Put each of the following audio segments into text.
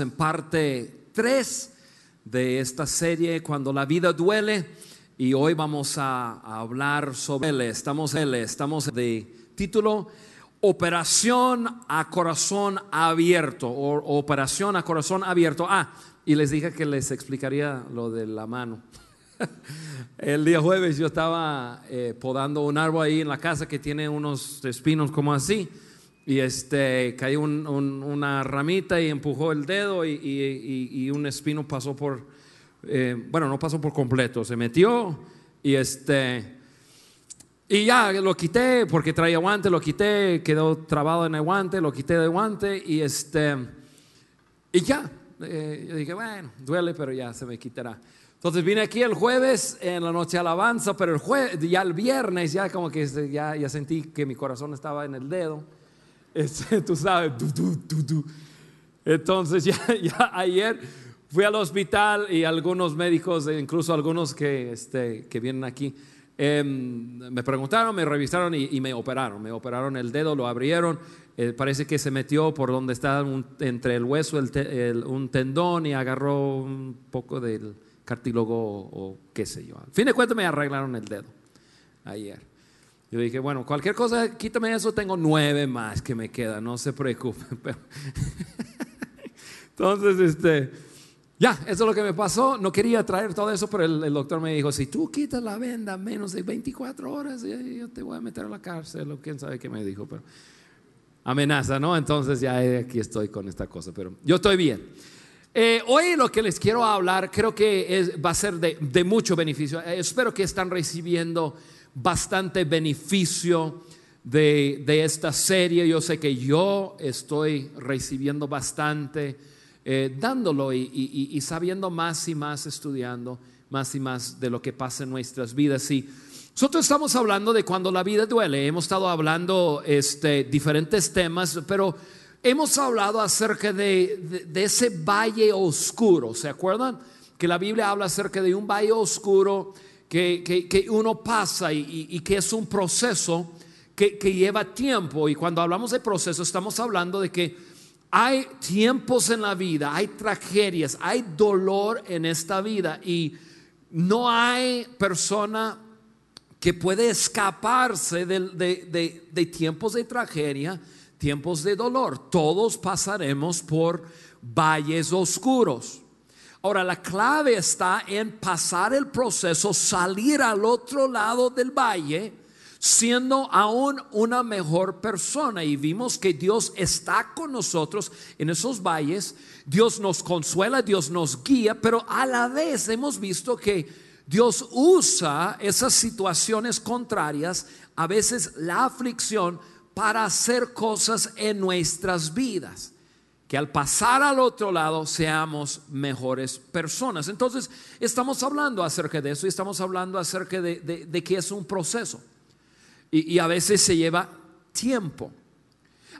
En parte 3 de esta serie, Cuando la vida duele, y hoy vamos a, hablar sobre él. Estamos, él, estamos de título Operación a corazón abierto, o Operación a corazón abierto. Ah, y les dije que les explicaría lo de la mano. El día jueves yo estaba eh, podando un árbol ahí en la casa que tiene unos espinos como así y este cayó una ramita y empujó el dedo y, un espino pasó por, eh, bueno, no pasó por completo, se metió y este, y ya lo quité porque traía guante, lo quité, quedó trabado en el guante, lo quité del guante y este, y ya, eh, yo dije, bueno, duele, pero ya se me quitará. Entonces vine aquí el jueves en la noche alabanza, pero el jueves, ya el viernes ya como que ya sentí que mi corazón estaba en el dedo este, tú sabes, entonces ya, ya, ayer fui al hospital y algunos médicos, incluso algunos que, este, que vienen aquí, em, me preguntaron, me revisaron y, me operaron. Me operaron el dedo, lo abrieron. Eh, parece que se metió por donde está entre el hueso, el un tendón y agarró un poco del cartílago o, qué sé yo. Al fin de cuentas me arreglaron el dedo ayer. Yo dije, bueno, cualquier cosa, quítame eso, tengo nueve más que me quedan, no se preocupen. Entonces, este, ya, eso es lo que me pasó. No quería traer todo eso, pero el, doctor me dijo, si tú quitas la venda menos de 24 horas, yo te voy a meter a la cárcel, o quién sabe qué me dijo, pero amenaza, ¿no? Entonces ya aquí estoy con esta cosa, pero yo estoy bien. Eh, hoy lo que les quiero hablar creo que va a ser de, de mucho beneficio. Eh, espero que están recibiendo bastante beneficio de, esta serie. Yo sé que yo estoy recibiendo bastante, eh, dándolo y, sabiendo más y más, estudiando más y más de lo que pasa en nuestras vidas. Y nosotros estamos hablando de cuando la vida duele. Hemos estado hablando este, diferentes temas, pero hemos hablado acerca de, de ese valle oscuro. ¿Se acuerdan? Que la Biblia habla acerca de un valle oscuro que, uno pasa y, que es un proceso que, lleva tiempo. Y cuando hablamos de proceso estamos hablando de que hay tiempos en la vida, hay tragedias, hay dolor en esta vida y no hay persona que puede escaparse de, de tiempos de tragedia, tiempos de dolor. Todos pasaremos por valles oscuros. Ahora, la clave está en pasar el proceso, salir al otro lado del valle, siendo aún una mejor persona. Y vimos que Dios está con nosotros en esos valles, Dios nos consuela, Dios nos guía, pero a la vez hemos visto que Dios usa esas situaciones contrarias, a veces la aflicción, para hacer cosas en nuestras vidas que al pasar al otro lado seamos mejores personas. Entonces, estamos hablando acerca de eso y estamos hablando acerca de, que es un proceso y, a veces se lleva tiempo.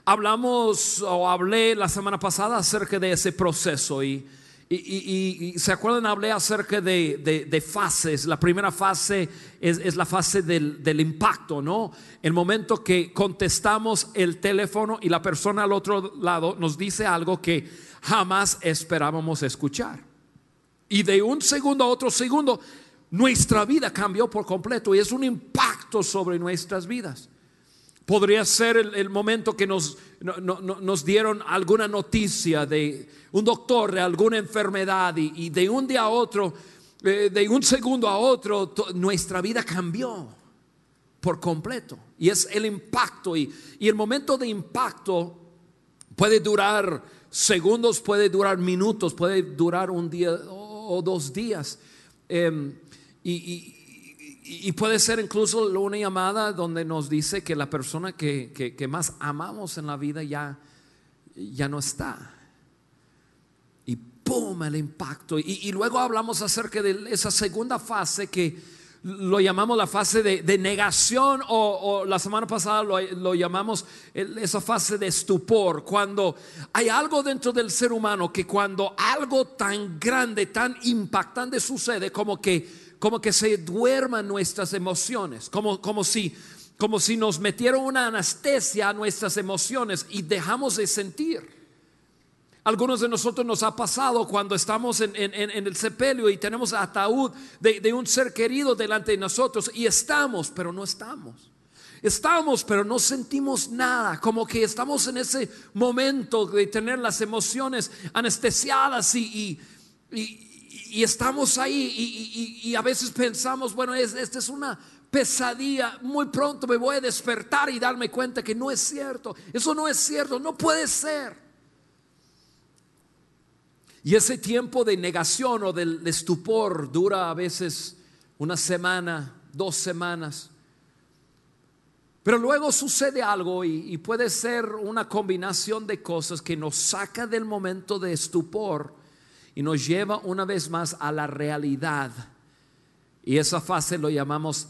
Hablamos o hablé la semana pasada acerca de ese proceso y y, se acuerdan, hablé acerca de, fases. La primera fase es, la fase del, impacto, ¿no? El momento que contestamos el teléfono y la persona al otro lado nos dice algo que jamás esperábamos escuchar. Y de un segundo a otro segundo, nuestra vida cambió por completo y es un impacto sobre nuestras vidas. Podría ser el, momento que nos, nos dieron alguna noticia de un doctor de alguna enfermedad y, de un día a otro, eh, de un segundo a otro, nuestra vida cambió por completo. Y es el impacto. Y, el momento de impacto puede durar segundos, puede durar minutos, puede durar un día o, dos días. Em, y, y puede ser incluso una llamada donde nos dice que la persona que, más amamos en la vida ya, ya no está. Y ¡pum! el impacto. Y, luego hablamos acerca de esa segunda fase que lo llamamos la fase de, negación o, la semana pasada lo, lo, llamamos esa fase de estupor, cuando hay algo dentro del ser humano que cuando algo tan grande, tan impactante sucede, como que como que se duerman nuestras emociones, como, como, si, como si nos metieron una anestesia a nuestras emociones y dejamos de sentir. Algunos de nosotros nos ha pasado cuando estamos en, el sepelio y tenemos ataúd de, de un ser querido delante de nosotros y estamos, pero no estamos. Estamos, pero no sentimos nada, como que estamos en ese momento de tener las emociones anestesiadas y, y, estamos ahí y, a veces pensamos, bueno, es, esta es una pesadilla, muy pronto me voy a despertar y darme cuenta que no es cierto, eso no es cierto, no puede ser. Y ese tiempo de negación o del estupor dura a veces una semana, dos semanas. Pero luego sucede algo y, puede ser una combinación de cosas que nos saca del momento de estupor y nos lleva una vez más a la realidad. Y esa fase lo llamamos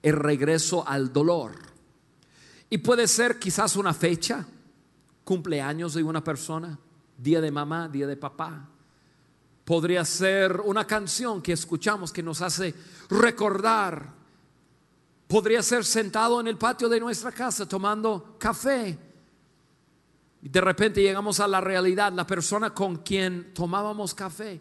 el regreso al dolor. Y puede ser quizás una fecha, cumpleaños de una persona, día de mamá, día de papá. Podría ser una canción que escuchamos que nos hace recordar Podría ser sentado en el patio de nuestra casa tomando café. Y de repente llegamos a la realidad, la persona con quien tomábamos café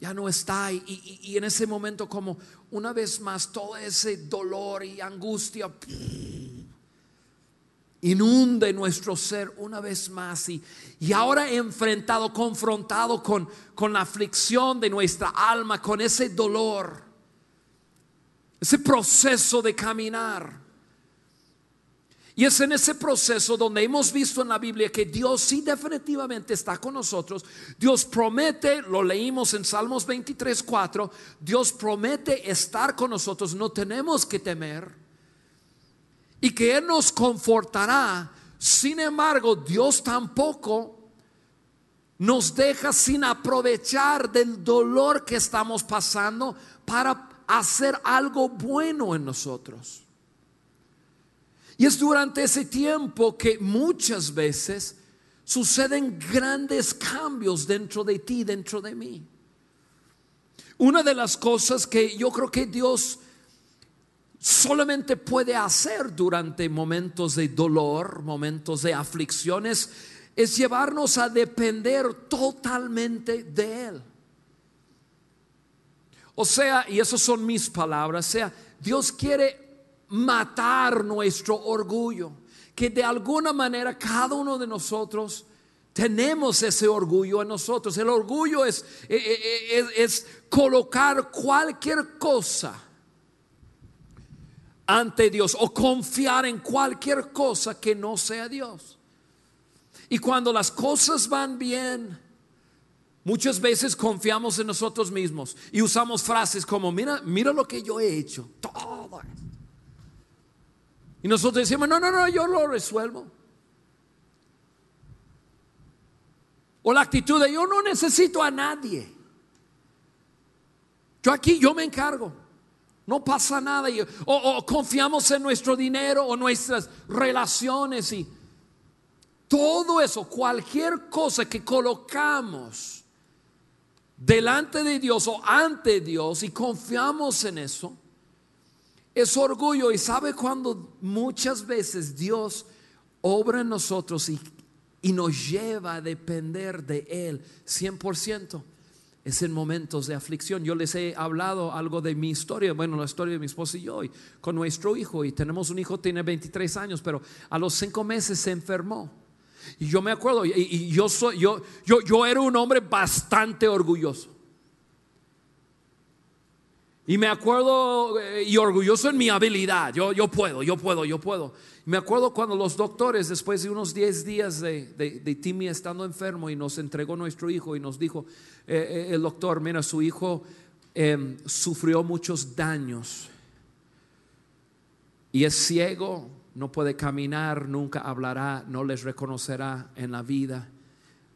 ya no está. Y, en ese momento como una vez más todo ese dolor y angustia inunde nuestro ser una vez más. Y, y ahora enfrentado, confrontado con, con la aflicción de nuestra alma, con ese dolor ese proceso de caminar. Y es en ese proceso donde hemos visto en la Biblia que Dios sí definitivamente está con nosotros. Dios promete, lo leímos en Salmos 23, 4, Dios promete estar con nosotros, no tenemos que temer. Y que Él nos confortará. Sin embargo, Dios tampoco nos deja sin aprovechar del dolor que estamos pasando para hacer algo bueno en nosotros. Y es durante ese tiempo que muchas veces suceden grandes cambios dentro de ti, dentro de mí. Una de las cosas que yo creo que Dios solamente puede hacer durante momentos de dolor, momentos de aflicciones, es llevarnos a depender totalmente de Él. O sea, y esas son mis palabras, o sea, Dios quiere matar nuestro orgullo, que de alguna manera cada uno de nosotros tenemos ese orgullo en nosotros. El orgullo es, eh, eh, eh, es, es colocar cualquier cosa ante Dios o confiar en cualquier cosa que no sea Dios. Y cuando las cosas van bien, Muchas veces confiamos en nosotros mismos y usamos frases como, mira, mira lo que yo he hecho. Todo. Y nosotros decimos, no, no, no, yo lo resuelvo. O la actitud de yo no necesito a nadie. Yo aquí, yo me encargo. No pasa nada. O, o confiamos en nuestro dinero o nuestras relaciones y todo eso, cualquier cosa que colocamos delante de Dios o ante Dios y confiamos en eso, es orgullo. Y sabe cuando muchas veces Dios obra en nosotros y, y nos lleva a depender de Él 100%. Es en momentos de aflicción. Yo les he hablado algo de mi historia, bueno, la historia de mi esposo y yo, con nuestro hijo. Y tenemos un hijo, tiene 23 años, pero a los cinco meses se enfermó. Y yo me acuerdo, y, yo, soy, yo, yo, yo era un hombre bastante orgulloso. Y me acuerdo eh, y orgulloso en mi habilidad. Yo, yo puedo, yo puedo, yo puedo. me acuerdo cuando los doctores, después de unos 10 días de, de, Timmy estando enfermo y nos entregó nuestro hijo y nos dijo, eh, eh, el doctor, mira, su hijo em, sufrió muchos daños y es ciego, no puede caminar, nunca hablará, no les reconocerá en la vida.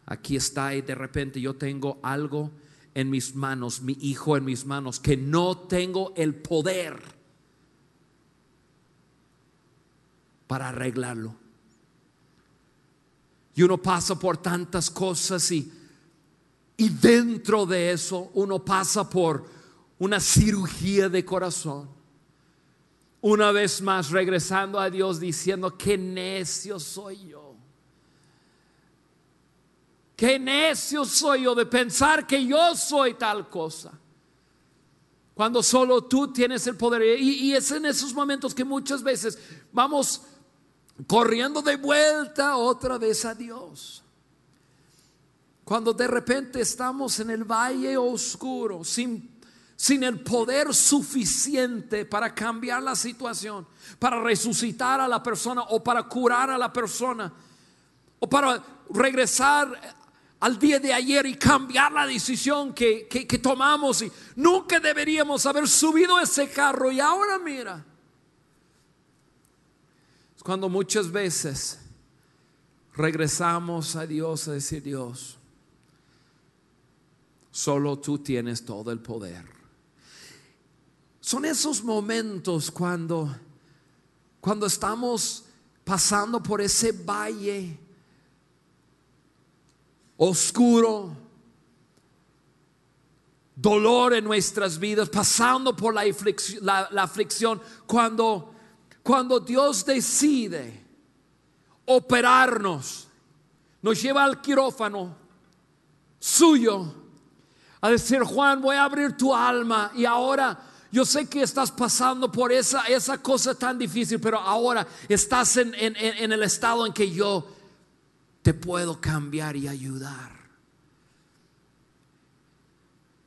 Aquí está y de repente yo tengo algo en mis manos, mi hijo en mis manos, que no tengo el poder para arreglarlo. Y uno pasa por tantas cosas y, y dentro de eso uno pasa por una cirugía de corazón una vez más regresando a Dios diciendo, qué necio soy yo. Qué necio soy yo de pensar que yo soy tal cosa. Cuando solo tú tienes el poder. Y, es en esos momentos que muchas veces vamos corriendo de vuelta otra vez a Dios. Cuando de repente estamos en el valle oscuro, sin, sin el poder suficiente para cambiar la situación, para resucitar a la persona o para curar a la persona, o para regresar al día de ayer y cambiar la decisión que, que, tomamos y nunca deberíamos haber subido ese carro y ahora mira. Es cuando muchas veces regresamos a Dios a decir Dios, solo tú tienes todo el poder. Son esos momentos cuando, cuando estamos pasando por ese valle oscuro, dolor en nuestras vidas, pasando por la aflicción, la, aflicción cuando, cuando Dios decide operarnos, nos lleva al quirófano suyo a decir, Juan, voy a abrir tu alma y ahora yo sé que estás pasando por esa, esa cosa tan difícil, pero ahora estás en, en el estado en que yo te puedo cambiar y ayudar.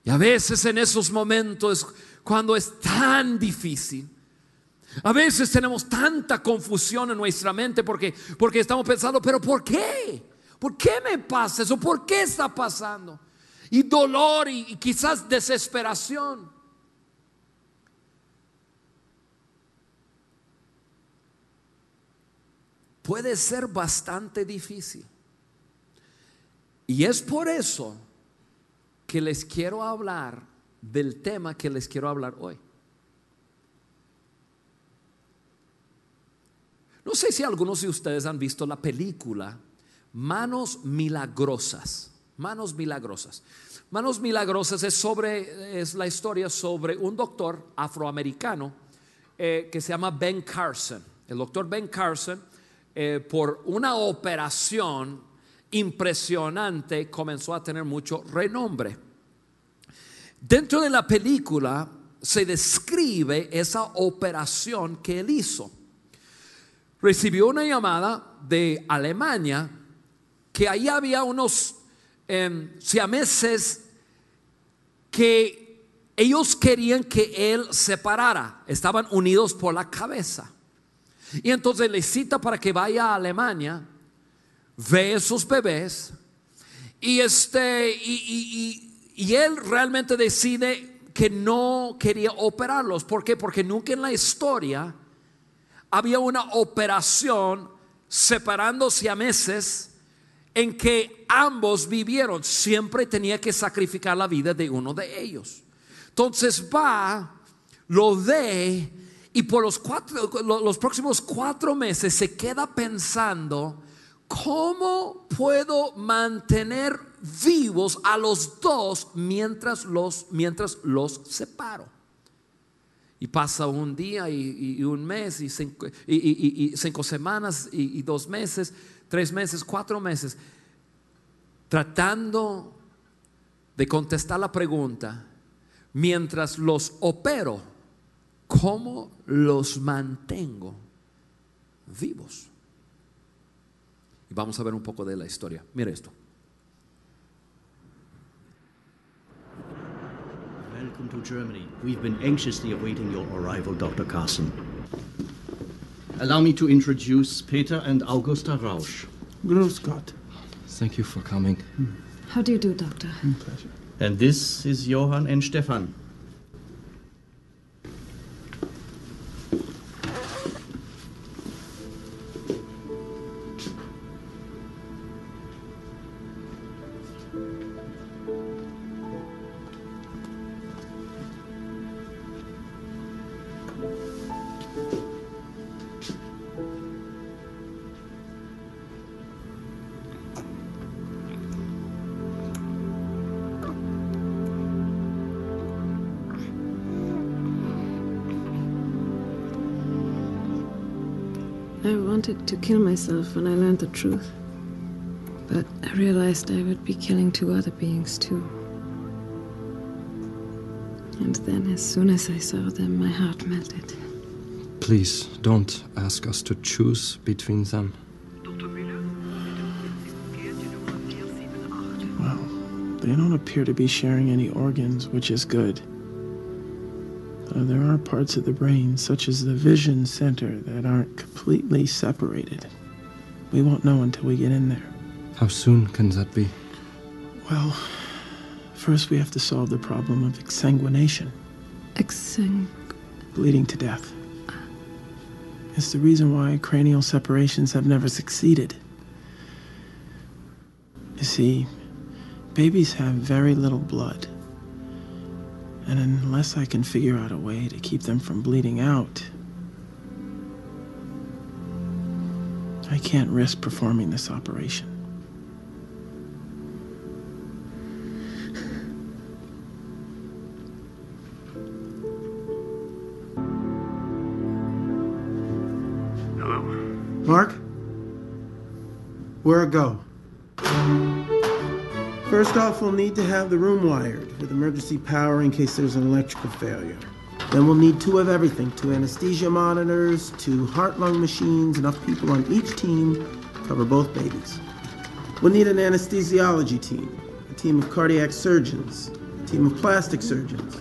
Y a veces en esos momentos, cuando es tan difícil, a veces tenemos tanta confusión en nuestra mente porque, porque estamos pensando, pero ¿por qué? ¿Por qué me pasa eso? ¿Por qué está pasando? Y dolor y quizás desesperación. Puede ser bastante difícil. Y es por eso que les quiero hablar del tema que les quiero hablar hoy. No sé si algunos de ustedes han visto la película Manos Milagrosas. Manos Milagrosas. Manos Milagrosas es sobre es la historia sobre un doctor afroamericano eh, que se llama Ben Carson. El doctor Ben Carson eh, por una operación impresionante comenzó a tener mucho renombre. Dentro de la película se describe esa operación que él hizo. Recibió una llamada de Alemania que ahí había unos eh, siameses que ellos querían que él se parara, estaban unidos por la cabeza. Y entonces le cita para que vaya a Alemania, ve esos bebés y este y, y, él realmente decide que no quería operarlos. ¿Por qué? Porque nunca en la historia había una operación separándose a meses en que ambos vivieron. Siempre tenía que sacrificar la vida de uno de ellos. Entonces va, lo ve y por los, cuatro, los próximos cuatro meses se queda pensando, ¿cómo puedo mantener vivos a los dos mientras los, mientras los separo? Y pasa un día y, un mes y cinco, y cinco semanas y dos meses, tres meses, cuatro meses, tratando de contestar la pregunta mientras los opero ¿Cómo los mantengo vivos? Y vamos a ver un poco de la historia. Mira esto. Welcome to Germany. We've been anxiously awaiting your arrival, Dr. Carson. Allow me to introduce Peter and Augusta Rausch. Grüß Gott. Thank you for coming. How do you do, Doctor? Pleasure. And this is Johann and Stefan. Myself when I learned the truth. But I realized I would be killing two other beings too. And then, as soon as I saw them, my heart melted. Please don't ask us to choose between them. Well, they don't appear to be sharing any organs, which is good. Though there are parts of the brain, such as the vision center, that aren't completely separated. We won't know until we get in there. How soon can that be? Well, first we have to solve the problem of exsanguination, Exang. bleeding to death. It's the reason why cranial separations have never succeeded. You see, babies have very little blood. And unless I can figure out a way to keep them from bleeding out, I can't risk performing this operation. Hello? Mark? Where go? First off, we'll need to have the room wired with emergency power in case there's an electrical failure. Then we'll need two of everything two anesthesia monitors, two heart lung machines, enough people on each team to cover both babies. We'll need an anesthesiology team, a team of cardiac surgeons, a team of plastic surgeons,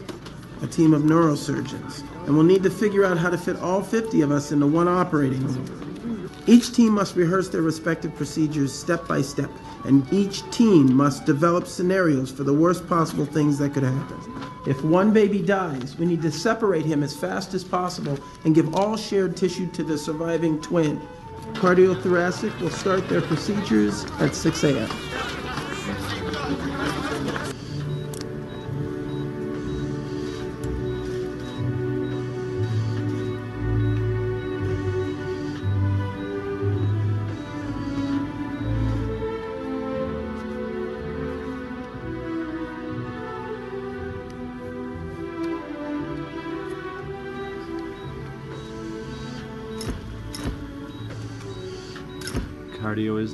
a team of neurosurgeons, and we'll need to figure out how to fit all 50 of us into one operating room. Each team must rehearse their respective procedures step by step, and each team must develop scenarios for the worst possible things that could happen. If one baby dies, we need to separate him as fast as possible and give all shared tissue to the surviving twin. Cardiothoracic will start their procedures at 6 a.m.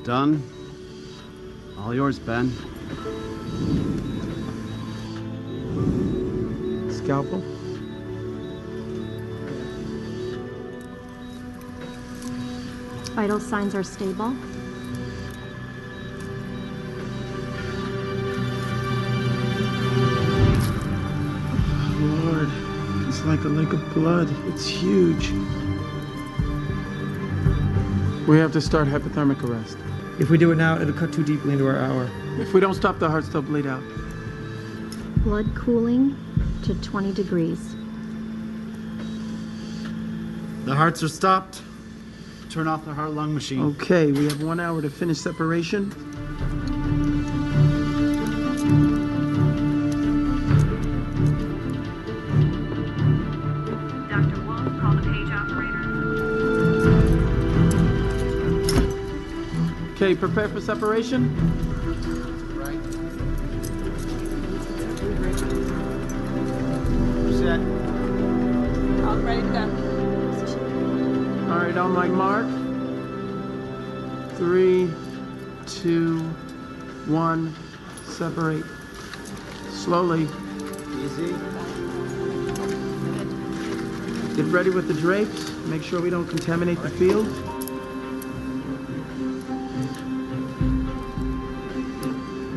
done. All yours, Ben. Scalpel? Vital signs are stable. Lord, it's like a lake of blood. It's huge. We have to start hypothermic arrest. If we do it now, it'll cut too deeply into our hour. If we don't stop the hearts, they'll bleed out. Blood cooling to 20 degrees. The hearts are stopped. Turn off the heart lung machine. Okay, we have one hour to finish separation. Okay, prepare for separation. Set. All ready to go. All right, on my mark. Three, two, one, separate. Slowly. Easy. Get ready with the drapes. Make sure we don't contaminate the field.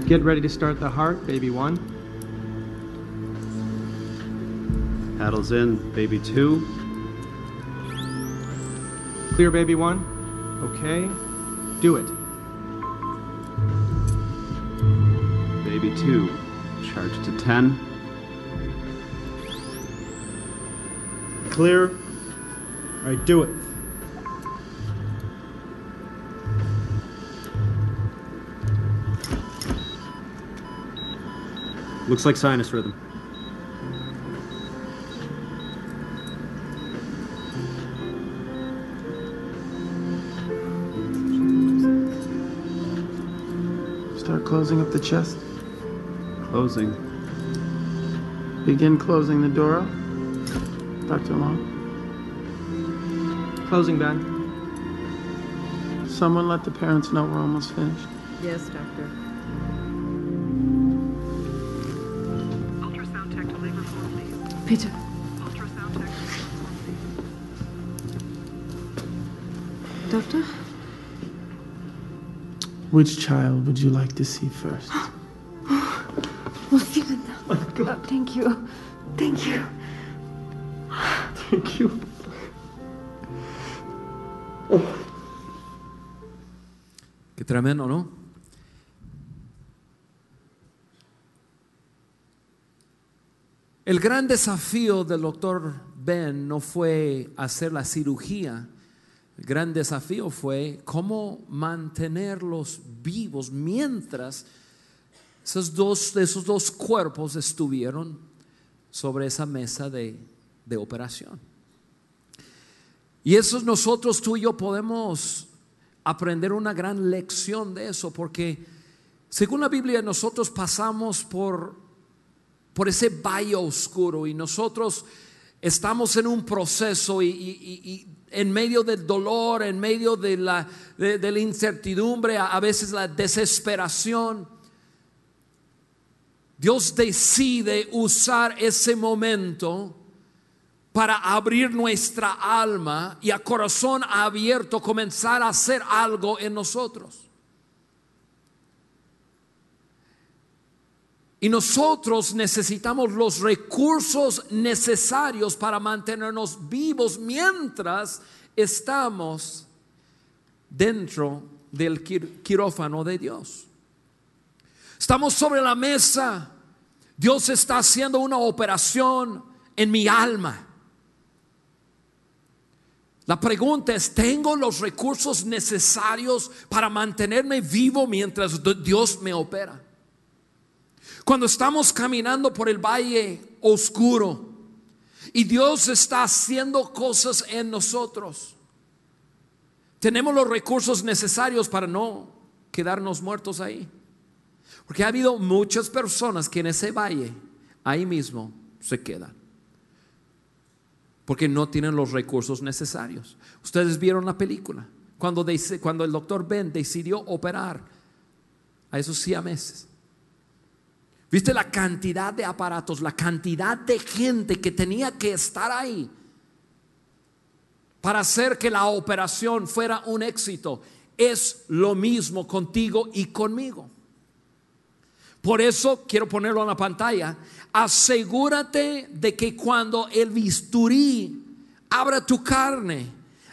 Get ready to start the heart, baby one. Paddles in, baby two. Clear, baby one. Okay. Do it. Baby two. Charge to 10. Clear. All right, do it. Looks like sinus rhythm. Start closing up the chest. Closing. Begin closing the door. Dr. Long. Closing, Ben. Someone let the parents know we're almost finished. Yes, doctor. Bitte. Doctor? Which child would you like to see first? well, given that. Oh my God. Oh, thank you. Thank you. Thank you. Get that in, or no? El gran desafío del doctor Ben no fue hacer la cirugía. El gran desafío fue cómo mantenerlos vivos mientras esos dos, esos dos cuerpos estuvieron sobre esa mesa de, de operación. Y eso nosotros, tú y yo, podemos aprender una gran lección de eso, porque según la Biblia nosotros pasamos por, por ese valle oscuro y nosotros estamos en un proceso y, en medio del dolor, en medio de la, de la incertidumbre, a- a veces la desesperación. Dios decide usar ese momento para abrir nuestra alma y a corazón abierto comenzar a hacer algo en nosotros. Y nosotros necesitamos los recursos necesarios para mantenernos vivos mientras estamos dentro del quir- quirófano de Dios. Estamos sobre la mesa. Dios está haciendo una operación en mi alma. La pregunta es, ¿tengo los recursos necesarios para mantenerme vivo mientras Dios me opera? Cuando estamos caminando por el valle oscuro y Dios está haciendo cosas en nosotros, tenemos los recursos necesarios para no quedarnos muertos ahí. Porque ha habido muchas personas que en ese valle, ahí mismo, se quedan. Porque no tienen los recursos necesarios. Ustedes vieron la película. Cuando, cuando el doctor Ben decidió operar a esos siameses. ¿Viste la cantidad de aparatos, la cantidad de gente que tenía que estar ahí para hacer que la operación fuera un éxito? Es lo mismo contigo y conmigo. Por eso quiero ponerlo en la pantalla. Asegúrate de que cuando el bisturí abra tu carne,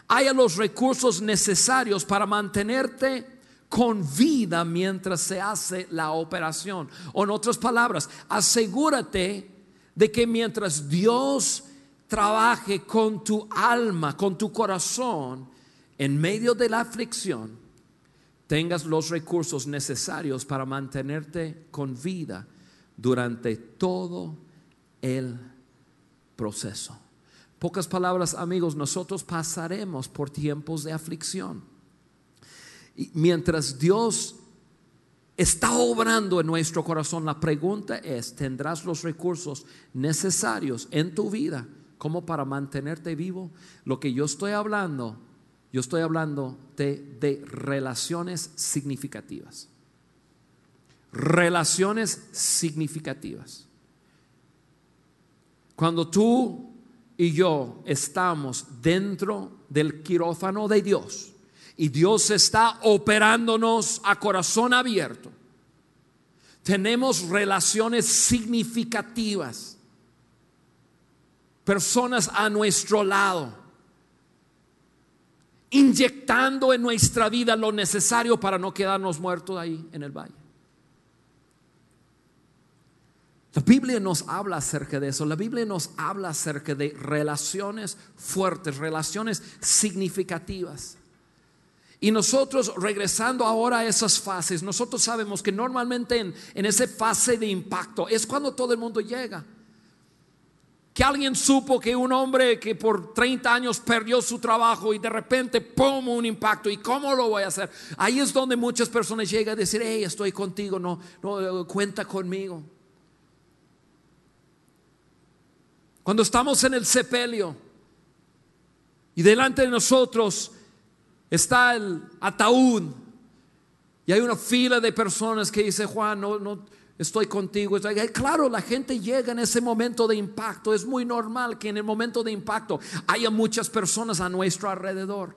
haya los recursos necesarios para mantenerte con vida mientras se hace la operación. O en otras palabras, asegúrate de que mientras Dios trabaje con tu alma, con tu corazón, en medio de la aflicción, tengas los recursos necesarios para mantenerte con vida durante todo el proceso. Pocas palabras, amigos, nosotros pasaremos por tiempos de aflicción. Mientras Dios está obrando en nuestro corazón, la pregunta es, ¿tendrás los recursos necesarios en tu vida como para mantenerte vivo? Lo que yo estoy hablando, yo estoy hablando de, de relaciones significativas. Relaciones significativas. Cuando tú y yo estamos dentro del quirófano de Dios y Dios está operándonos a corazón abierto, tenemos relaciones significativas, personas a nuestro lado, inyectando en nuestra vida lo necesario para no quedarnos muertos ahí en el valle. La Biblia nos habla acerca de eso. La Biblia nos habla acerca de relaciones fuertes, relaciones significativas. Y nosotros, regresando ahora a esas fases, nosotros sabemos que normalmente en, en esa fase de impacto es cuando todo el mundo llega. Que alguien supo que un hombre que por 30 años perdió su trabajo y de repente, ¡pum!, un impacto. ¿Y cómo lo voy a hacer? Ahí es donde muchas personas llegan a decir, hey, estoy contigo, no, no cuenta conmigo. Cuando estamos en el sepelio y delante de nosotros está el ataúd Y hay una fila de personas que dice, Juan, no, no, estoy contigo. Claro, la gente llega en ese momento de impacto. Es muy normal que en el momento de impacto haya muchas personas a nuestro alrededor,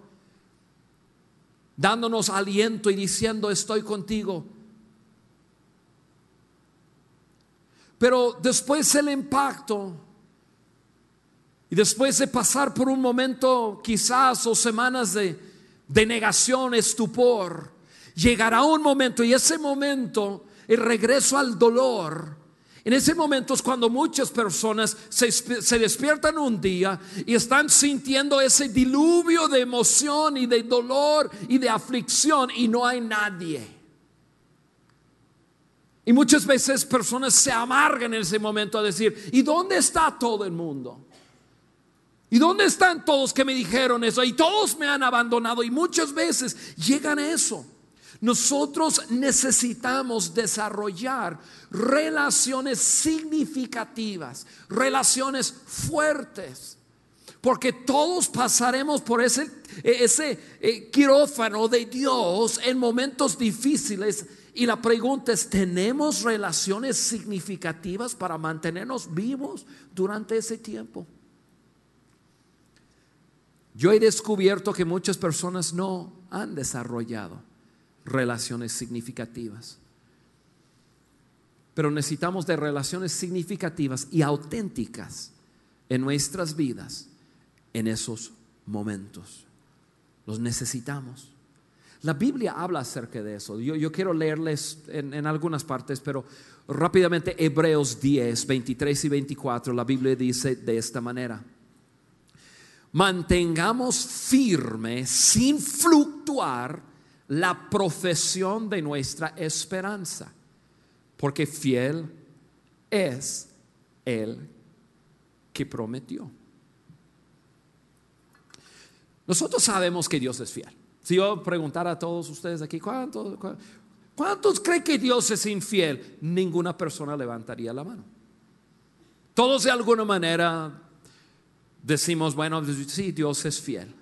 dándonos aliento y diciendo, estoy contigo. Pero después el impacto, y después de pasar por un momento quizás o semanas de, de negación, estupor, llegará un momento y ese momento, el regreso al dolor, en ese momento es cuando muchas personas se, se despiertan un día y están sintiendo ese diluvio de emoción y de dolor y de aflicción y no hay nadie. Y muchas veces personas se amargan en ese momento a decir, ¿y dónde está todo el mundo? ¿Y dónde están todos que me dijeron eso? Y todos me han abandonado. Y muchas veces llegan a eso. Nosotros necesitamos desarrollar relaciones significativas, relaciones fuertes. Porque todos pasaremos por ese, ese eh, quirófano de Dios en momentos difíciles. Y la pregunta es, ¿tenemos relaciones significativas para mantenernos vivos durante ese tiempo? Yo he descubierto que muchas personas no han desarrollado relaciones significativas. Pero necesitamos de relaciones significativas y auténticas en nuestras vidas en esos momentos. Los necesitamos. La Biblia habla acerca de eso. Yo, quiero leerles en, en, algunas partes, pero rápidamente Hebreos 10, 23 y 24, la Biblia dice de esta manera. Mantengamos firme, sin fluctuar, la profesión de nuestra esperanza, porque fiel es el que prometió. Nosotros sabemos que Dios es fiel. Si yo preguntara a todos ustedes aquí, ¿cuántos, ¿cuántos creen que Dios es infiel? Ninguna persona levantaría la mano. Todos de alguna manera decimos, bueno, sí, Dios es fiel.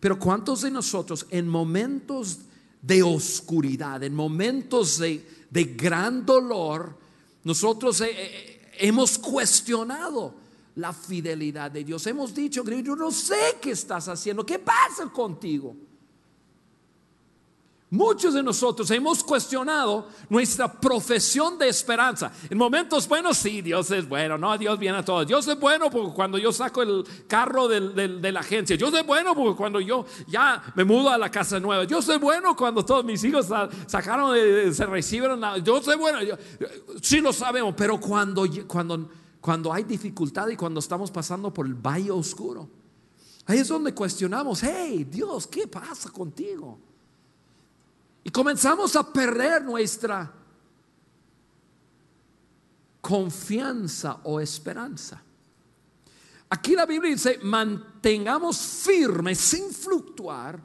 Pero ¿cuántos de nosotros en momentos de oscuridad, en momentos de, de gran dolor, nosotros eh, eh, hemos cuestionado la fidelidad de Dios? Hemos dicho, yo no sé qué estás haciendo, ¿qué pasa contigo? Muchos de nosotros hemos cuestionado nuestra profesión de esperanza. En momentos buenos, sí, Dios es bueno, no, Dios viene a todos. Dios es bueno porque cuando yo saco el carro de la agencia. Dios es bueno porque cuando yo ya me mudo a la casa nueva. Dios es bueno cuando todos mis hijos sacaron, se recibieron. Dios es bueno. Yo, sí lo sabemos, pero cuando, cuando, cuando hay dificultad y cuando estamos pasando por el valle oscuro, ahí es donde cuestionamos, hey, Dios, ¿qué pasa contigo? Y comenzamos a perder nuestra confianza o esperanza. Aquí la Biblia dice, mantengamos firme, sin fluctuar,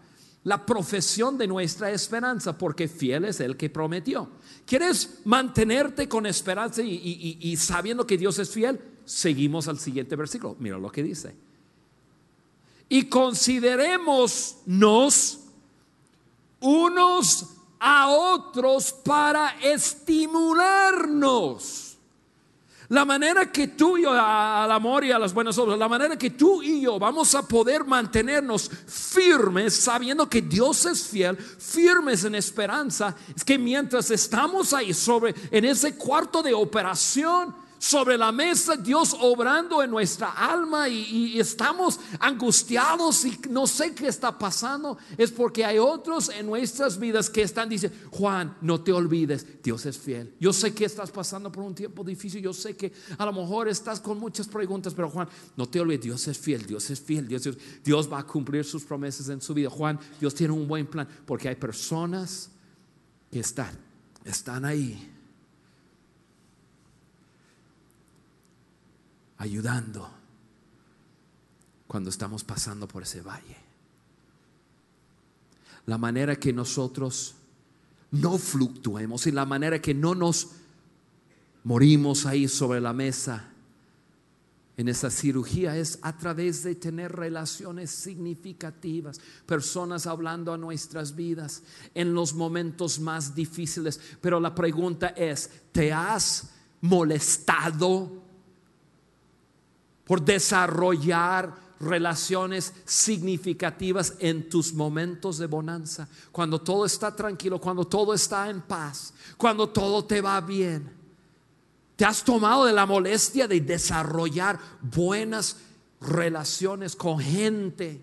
la profesión de nuestra esperanza, porque fiel es el que prometió. ¿Quieres mantenerte con esperanza y, y, sabiendo que Dios es fiel? Seguimos al siguiente versículo. Mira lo que dice. Y considerémonos unos a otros para estimularnos. La manera que tú y yo, al amor y a las buenas obras, la manera que tú y yo vamos a poder mantenernos firmes, sabiendo que Dios es fiel, firmes en esperanza, es que mientras estamos ahí sobre, en ese cuarto de operación, sobre la mesa, Dios obrando en nuestra alma y, estamos angustiados y no sé qué está pasando, es porque hay otros en nuestras vidas que están diciendo, Juan, no te olvides, Dios es fiel. Yo sé que estás pasando por un tiempo difícil, yo sé que a lo mejor estás con muchas preguntas, pero Juan, no te olvides, Dios es fiel, Dios es fiel, Dios, Dios va a cumplir sus promesas en su vida. Juan, Dios tiene un buen plan, porque hay personas que están, están ahí ayudando cuando estamos pasando por ese valle. La manera que nosotros no fluctuemos y la manera que no nos morimos ahí sobre la mesa en esa cirugía es a través de tener relaciones significativas, personas hablando a nuestras vidas en los momentos más difíciles. Pero la pregunta es, ¿te has molestado por desarrollar relaciones significativas en tus momentos de bonanza? Cuando todo está tranquilo, cuando todo está en paz, cuando todo te va bien. ¿Te has tomado de la molestia de desarrollar buenas relaciones con gente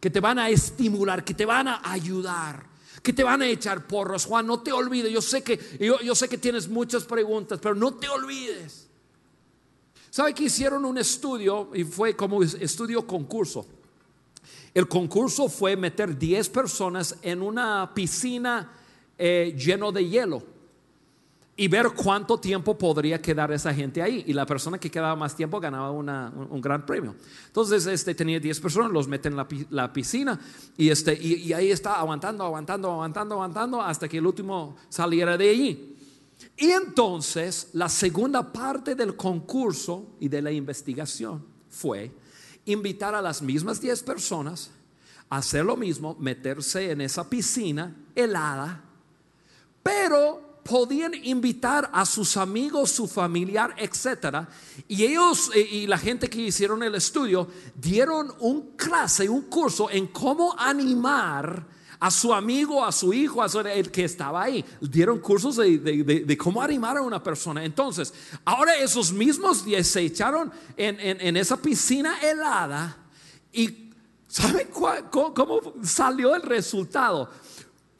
que te van a estimular, que te van a ayudar, que te van a echar porros? Juan, no te olvides. Yo sé que, yo, yo sé que tienes muchas preguntas, pero no te olvides. ¿Sabe que hicieron un estudio y fue como estudio concurso? El concurso fue meter 10 personas en una piscina eh, lleno de hielo y ver cuánto tiempo podría quedar esa gente ahí. Y la persona que quedaba más tiempo ganaba un, gran premio. Entonces, este, tenía 10 personas, los meten en la, piscina y, este, y, ahí está aguantando, aguantando, aguantando, aguantando hasta que el último saliera de allí. Y entonces, la segunda parte del concurso y de la investigación fue invitar a las mismas 10 personas a hacer lo mismo, meterse en esa piscina helada, pero podían invitar a sus amigos, su familiar, etcétera. Y ellos eh, y la gente que hicieron el estudio dieron un clase, un curso en cómo animar a su amigo, a su hijo, a su, el que estaba ahí. Dieron cursos de, de, de, cómo animar a una persona. Entonces, ahora esos mismos 10 se echaron en, en, en esa piscina helada y ¿saben cómo, cómo salió el resultado?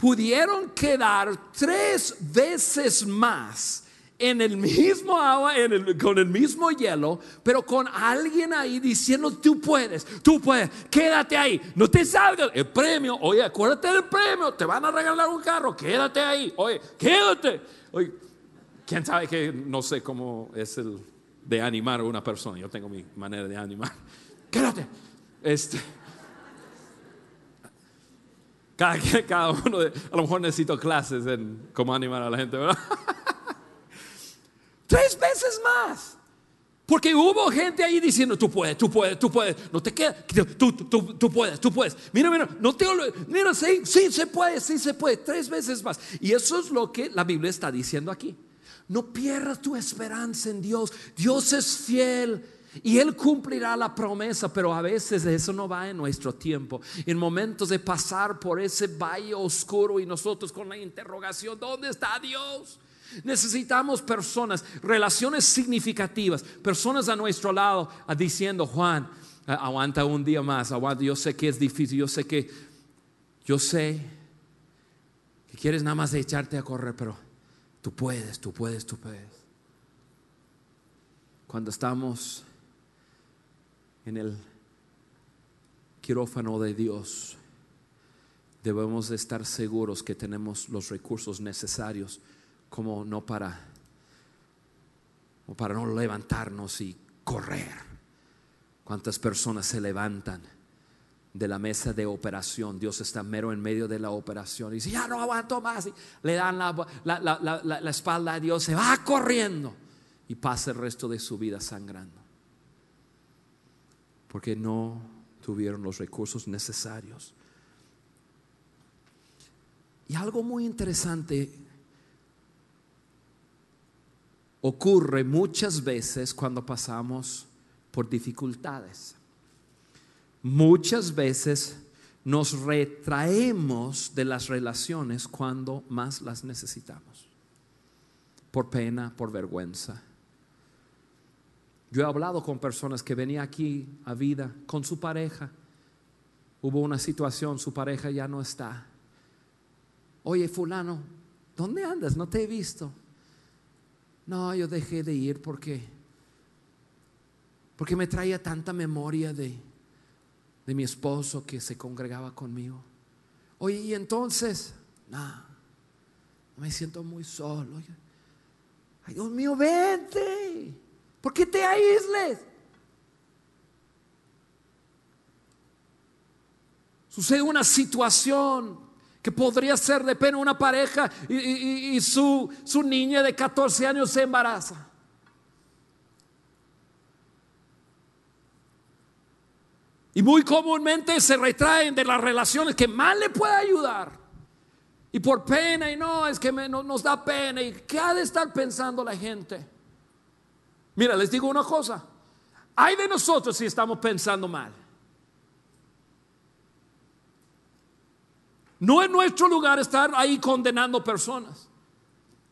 pudieron quedar tres veces más en el mismo agua, con el mismo hielo, pero con alguien ahí diciendo, tú puedes, tú puedes, quédate ahí, no te salgas, el premio, oye, acuérdate del premio, te van a regalar un carro, quédate ahí, oye, quédate. Oye, ¿quién sabe que no sé cómo es el de animar a una persona? Yo tengo mi manera de animar. Quédate. Este cada, cada uno, de, a lo mejor necesito clases en cómo animar a la gente, ¿verdad? Tres veces más. Porque hubo gente ahí diciendo, tú puedes, tú puedes, tú puedes, no te quedas, tú, tú, tú, puedes, tú puedes. Mira, mira, no te mira, sí, sí se puede, sí se puede, tres veces más. Y eso es lo que la Biblia está diciendo aquí. No pierdas tu esperanza en Dios. Dios es fiel. Y Él cumplirá la promesa, pero a veces eso no va en nuestro tiempo. En momentos de pasar por ese valle oscuro y nosotros con la interrogación, ¿dónde está Dios? Necesitamos personas, relaciones significativas, personas a nuestro lado diciendo, Juan, aguanta un día más, aguanta, yo sé que es difícil, yo sé que, yo sé que quieres nada más echarte a correr, pero tú puedes, tú puedes, tú puedes. Cuando estamos en el quirófano de Dios, debemos estar seguros que tenemos los recursos necesarios, como no para, como para no levantarnos y correr. ¿Cuántas personas se levantan de la mesa de operación? Dios está mero en medio de la operación y dice, ya no aguanto más. Le dan la, la, la, la espalda a Dios, se va corriendo y pasa el resto de su vida sangrando porque no tuvieron los recursos necesarios. Y algo muy interesante ocurre muchas veces cuando pasamos por dificultades. Muchas veces nos retraemos de las relaciones cuando más las necesitamos. Por pena, por vergüenza. Yo he hablado con personas que venían aquí a vida con su pareja. Hubo una situación, su pareja ya no está. Oye, fulano, ¿dónde andas? No te he visto. No, yo dejé de ir porque porque me traía tanta memoria de, de mi esposo que se congregaba conmigo. Oye, y entonces, no, me siento muy solo. Ay, Dios mío, vente. ¿Por qué te aísles? Sucede una situación que podría ser de pena una pareja y, su, su niña de 14 años se embaraza. Y muy comúnmente se retraen de las relaciones que más le puede ayudar. Y por pena, y no, es que nos da pena. ¿Y qué ha de estar pensando la gente? Mira, les digo una cosa. Hay de nosotros si estamos pensando mal. No es nuestro lugar estar ahí condenando personas.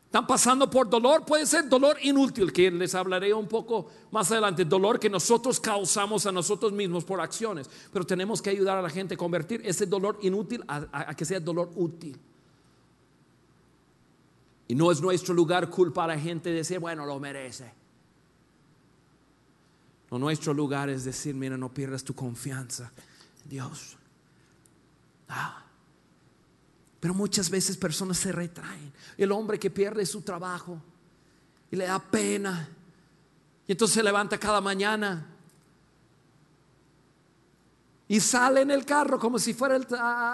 Están pasando por dolor, puede ser dolor inútil, que les hablaré un poco más adelante, dolor que nosotros causamos a nosotros mismos por acciones, pero tenemos que ayudar a la gente a convertir ese dolor inútil a, que sea dolor útil. Y no es nuestro lugar culpar a la gente y decir, bueno, lo merece. No, nuestro lugar es decir, mira, no pierdas tu confianza Dios. Ah. Pero muchas veces personas se retraen. El hombre que pierde su trabajo y le da pena. Y entonces se levanta cada mañana y sale en el carro como si fuera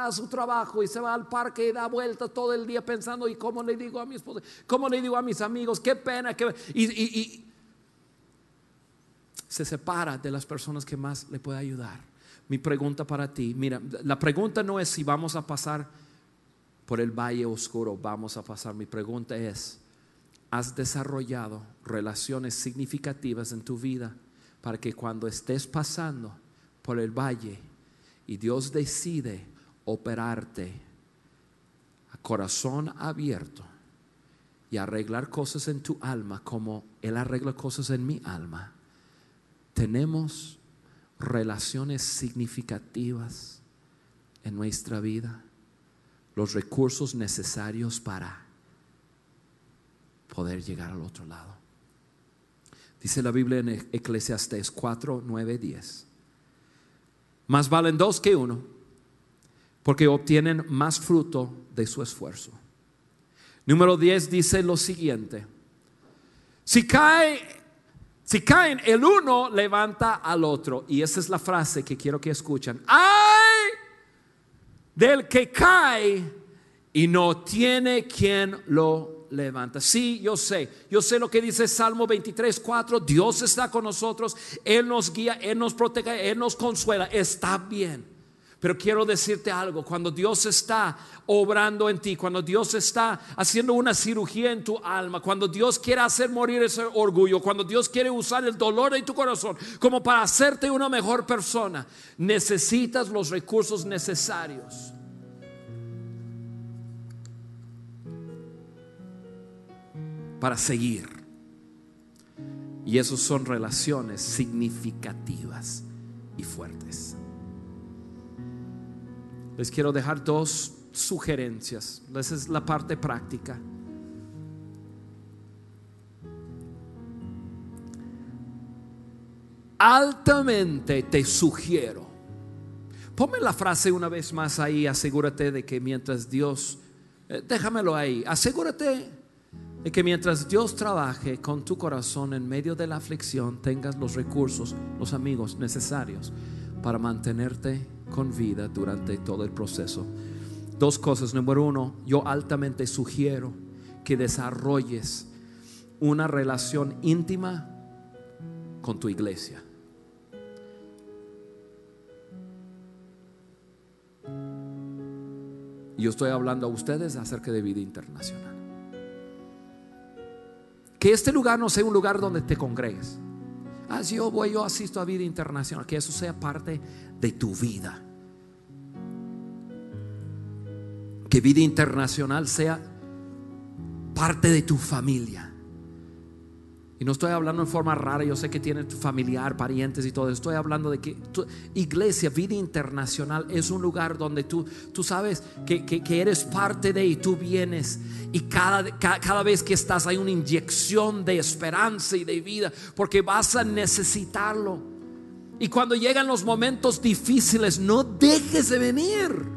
a, su trabajo y se va al parque y da vueltas todo el día pensando, ¿y cómo le digo a mi esposa? ¿Cómo le digo a mis amigos? Qué pena. Qué... Y, y- y se separa de las personas que más le puede ayudar. Mi pregunta para ti, mira, la pregunta no es si vamos a pasar por el valle oscuro, vamos a pasar. Mi pregunta es, ¿has desarrollado relaciones significativas en tu vida para que cuando estés pasando por el valle y Dios decide operarte a corazón abierto y arreglar cosas en tu alma como Él arregla cosas en mi alma? tenemos relaciones significativas en nuestra vida, los recursos necesarios para poder llegar al otro lado. Dice la Biblia en Eclesiastés 4, 9, 10. Más valen dos que uno, porque obtienen más fruto de su esfuerzo. Número 10 dice lo siguiente. Si cae si caen, el uno levanta al otro. Y esa es la frase que quiero que escuchen. Ay del que cae y no tiene quien lo levanta. Sí, yo sé. Yo sé lo que dice Salmo 23, 4. Dios está con nosotros. Él nos guía, Él nos protege, Él nos consuela. Está bien. Pero quiero decirte algo, cuando Dios está obrando en ti, cuando Dios está haciendo una cirugía en tu alma, cuando Dios quiere hacer morir ese orgullo, cuando Dios quiere usar el dolor de tu corazón como para hacerte una mejor persona, necesitas los recursos necesarios. Para seguir. Y esos son relaciones significativas y fuertes. Les quiero dejar dos sugerencias. Esa es la parte práctica. Altamente te sugiero. Ponme la frase una vez más ahí. Asegúrate de que mientras Dios, eh, déjamelo ahí. Asegúrate de que mientras Dios trabaje con tu corazón en medio de la aflicción, tengas los recursos, los amigos necesarios para mantenerte con vida durante todo el proceso. Dos cosas. Número uno, yo altamente sugiero que desarrolles una relación íntima con tu iglesia. Yo estoy hablando a ustedes acerca de vida internacional. Que este lugar no sea un lugar donde te congregues. Ah, yo voy, yo asisto a vida internacional, que eso sea parte de tu vida. Que vida internacional sea parte de tu familia. Y no estoy hablando en forma rara, yo sé que tienes tu familiar, parientes y todo. Estoy hablando de que iglesia, vida internacional, es un lugar donde tú, tú sabes que, que, que eres parte de y tú vienes. Y cada, cada, cada vez que estás hay una inyección de esperanza y de vida, porque vas a necesitarlo. Y cuando llegan los momentos difíciles, no dejes de venir.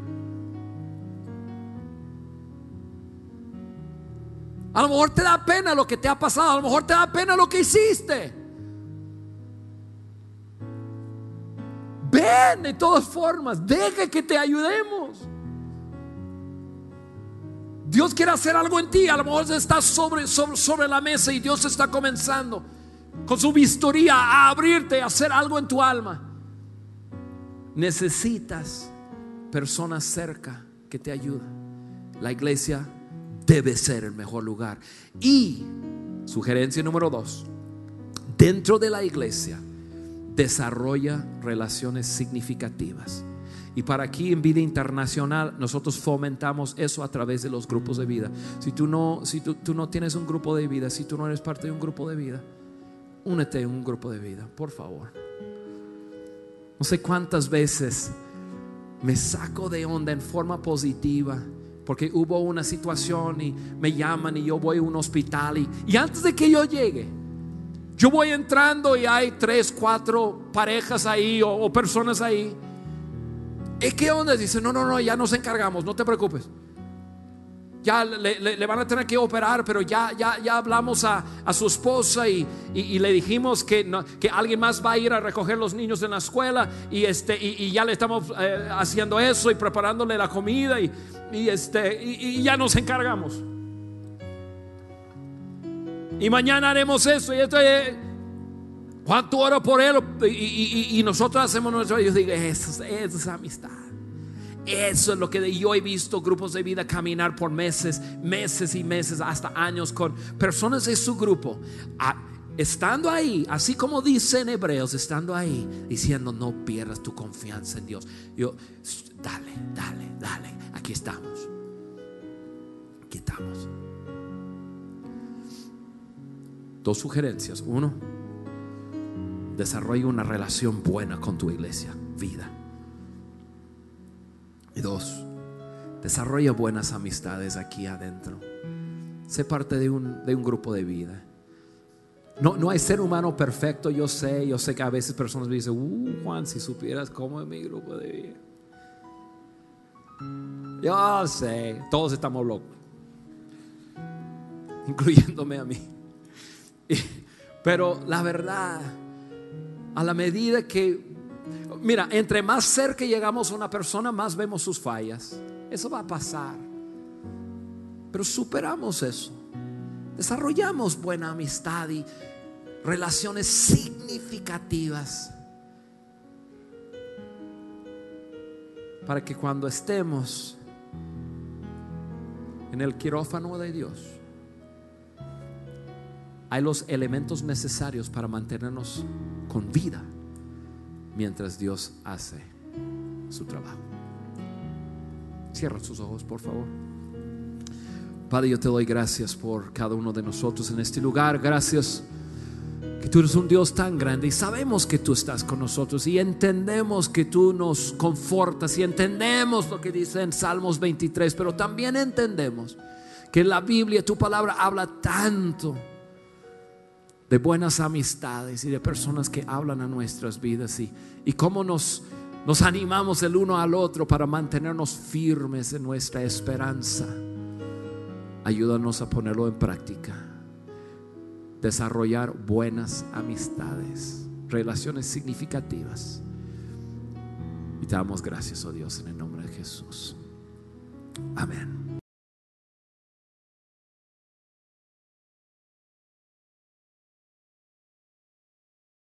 A lo mejor te da pena lo que te ha pasado, a lo mejor te da pena lo que hiciste. Ven de todas formas, deje que te ayudemos. Dios quiere hacer algo en ti, a lo mejor estás sobre, sobre, sobre la mesa y Dios está comenzando con su vistoría a abrirte, a hacer algo en tu alma. necesitas personas cerca que te ayuden. La iglesia debe ser el mejor lugar. Y sugerencia número dos, dentro de la iglesia desarrolla relaciones significativas. Y para aquí en Vida Internacional nosotros fomentamos eso a través de los grupos de vida. Si tú no, si tú, tú no tienes un grupo de vida, si tú no eres parte de un grupo de vida, únete a un grupo de vida, por favor. No sé cuántas veces me saco de onda en forma positiva porque hubo una situación y me llaman y yo voy a un hospital y, y antes de que yo llegue, yo voy entrando y hay tres, cuatro parejas ahí o, personas ahí. ¿Y qué onda? Dice, no, no, no, ya nos encargamos, no te preocupes. Ya le, van a tener que operar, pero ya, ya, ya hablamos a, a su esposa y, y- le dijimos que, que alguien más va a ir a recoger los niños en la escuela y, este, y, ya le estamos eh, haciendo eso y preparándole la comida y, y, este, y, ya nos encargamos. Y mañana haremos eso y esto. eh, Juan, tú por él y, y- nosotros hacemos nuestro. Yo digo, es- eso es amistad. Eso es lo que yo he visto grupos de vida caminar por meses, meses y meses, hasta años con personas de su grupo. Estando ahí, así como dice en Hebreos, estando ahí, diciendo no pierdas tu confianza en Dios. Yo, dale, dale, dale, aquí estamos. Aquí estamos. Dos sugerencias. Uno, desarrolla una relación buena con tu iglesia, vida. Y dos, desarrolla buenas amistades aquí adentro. Sé parte de un, de un grupo de vida. No, no hay ser humano perfecto, yo sé, yo sé que a veces personas me dicen, uh, Juan, si supieras cómo es mi grupo de vida. Yo sé, todos estamos locos, incluyéndome a mí. Pero la verdad, a la medida que, mira, entre más cerca llegamos a una persona, más vemos sus fallas. Eso va a pasar. Pero superamos eso. Desarrollamos buena amistad y relaciones significativas. Para que cuando estemos en el quirófano de Dios, hay los elementos necesarios para mantenernos con vida mientras Dios hace su trabajo. Cierra sus ojos, por favor. Padre, yo te doy gracias por cada uno de nosotros en este lugar. Gracias que tú eres un Dios tan grande y sabemos que tú estás con nosotros y entendemos que tú nos confortas y entendemos lo que dice en Salmos 23, pero también entendemos que la Biblia tu palabra habla tanto de buenas amistades y de personas que hablan a nuestras vidas y, y cómo nos, nos animamos el uno al otro para mantenernos firmes en nuestra esperanza. Ayúdanos a ponerlo en práctica. Desarrollar buenas amistades, relaciones significativas. Y te damos gracias, oh Dios, en el nombre de Jesús. Amén.